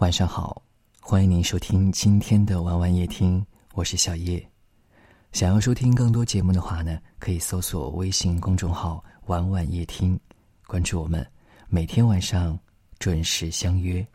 晚上好，欢迎您收听今天的晚晚夜听，我是小叶。想要收听更多节目的话呢，可以搜索微信公众号“晚晚夜听”，关注我们，每天晚上准时相约。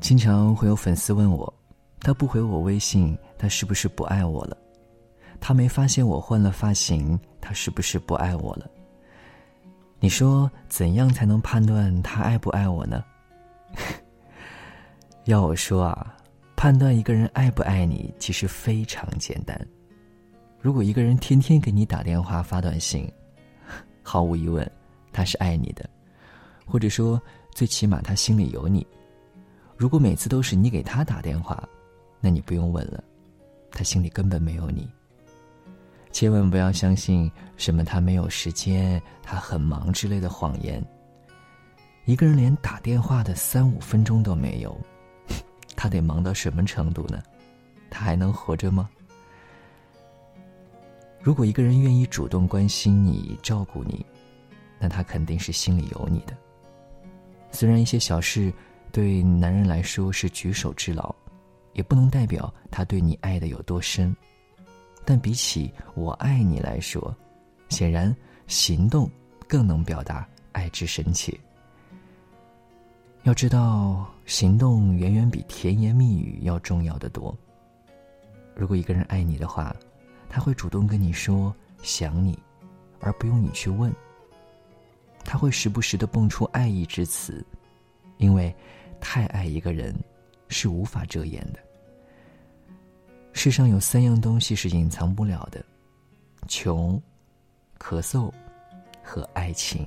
经常会有粉丝问我，他不回我微信，他是不是不爱我了？他没发现我换了发型，他是不是不爱我了？你说怎样才能判断他爱不爱我呢？要我说啊，判断一个人爱不爱你，其实非常简单。如果一个人天天给你打电话、发短信，毫无疑问，他是爱你的，或者说最起码他心里有你。如果每次都是你给他打电话，那你不用问了，他心里根本没有你。千万不要相信什么他没有时间、他很忙之类的谎言。一个人连打电话的三五分钟都没有，他得忙到什么程度呢？他还能活着吗？如果一个人愿意主动关心你、照顾你，那他肯定是心里有你的。虽然一些小事对男人来说是举手之劳，也不能代表他对你爱的有多深，但比起我爱你来说，显然行动更能表达爱之深切。要知道，行动远远比甜言蜜语要重要的多。如果一个人爱你的话，他会主动跟你说想你，而不用你去问。他会时不时的蹦出爱意之词，因为太爱一个人是无法遮掩的。世上有三样东西是隐藏不了的：穷、咳嗽和爱情。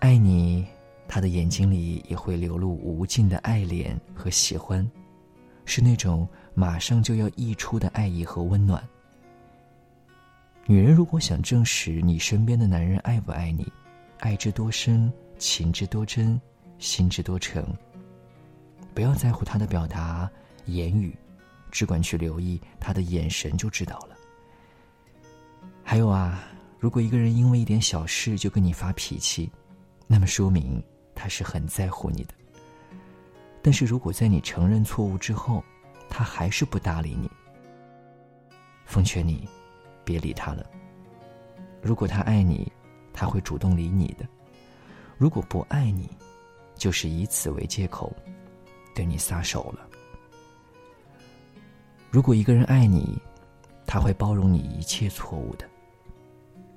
爱你。他的眼睛里也会流露无尽的爱恋和喜欢，是那种马上就要溢出的爱意和温暖。女人如果想证实你身边的男人爱不爱你，爱之多深，情之多真，心之多诚，不要在乎他的表达言语，只管去留意他的眼神就知道了。还有啊，如果一个人因为一点小事就跟你发脾气，那么说明。他是很在乎你的，但是如果在你承认错误之后，他还是不搭理你，奉劝你，别理他了。如果他爱你，他会主动理你的；如果不爱你，就是以此为借口，对你撒手了。如果一个人爱你，他会包容你一切错误的；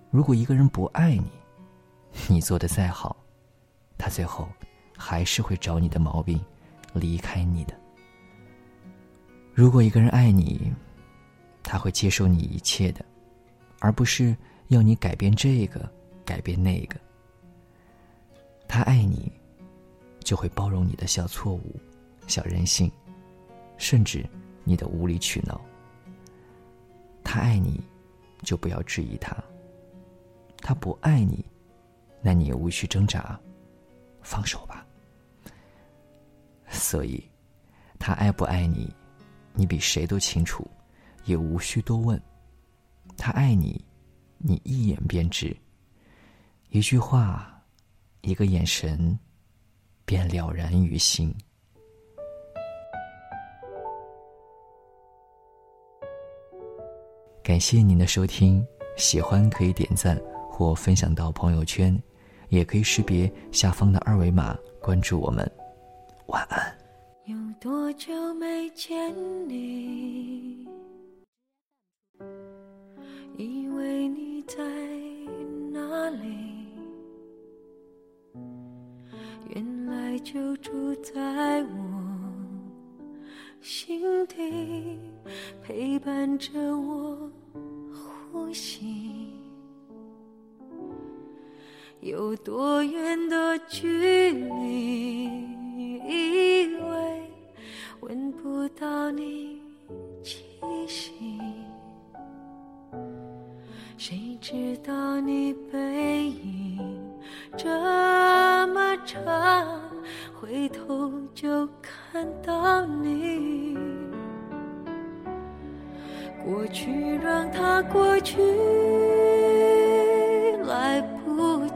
如果一个人不爱你，你做的再好。他最后还是会找你的毛病，离开你的。如果一个人爱你，他会接受你一切的，而不是要你改变这个，改变那个。他爱你，就会包容你的小错误、小任性，甚至你的无理取闹。他爱你，就不要质疑他；他不爱你，那你也无需挣扎。放手吧。所以，他爱不爱你，你比谁都清楚，也无需多问。他爱你，你一眼便知。一句话，一个眼神，便了然于心。感谢您的收听，喜欢可以点赞或分享到朋友圈。也可以识别下方的二维码关注我们。晚安。有多久没见你？以为你在哪里？原来就住在我心底陪伴着我呼吸。有多远的距离？以为闻不到你气息，谁知道你背影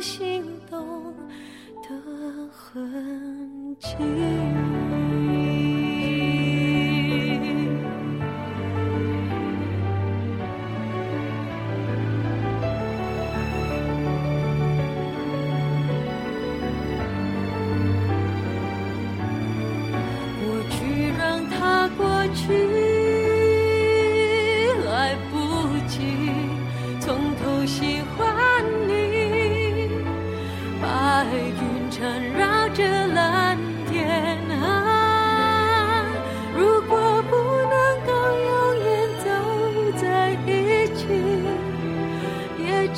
心动的痕迹。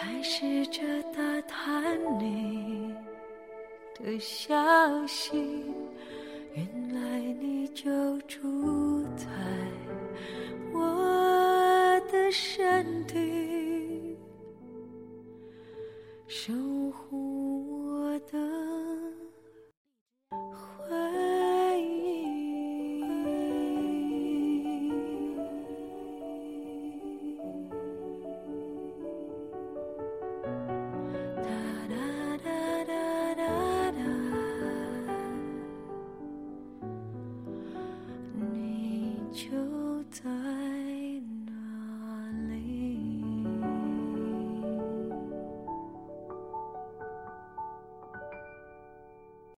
还试着打探你的消息。原来你就住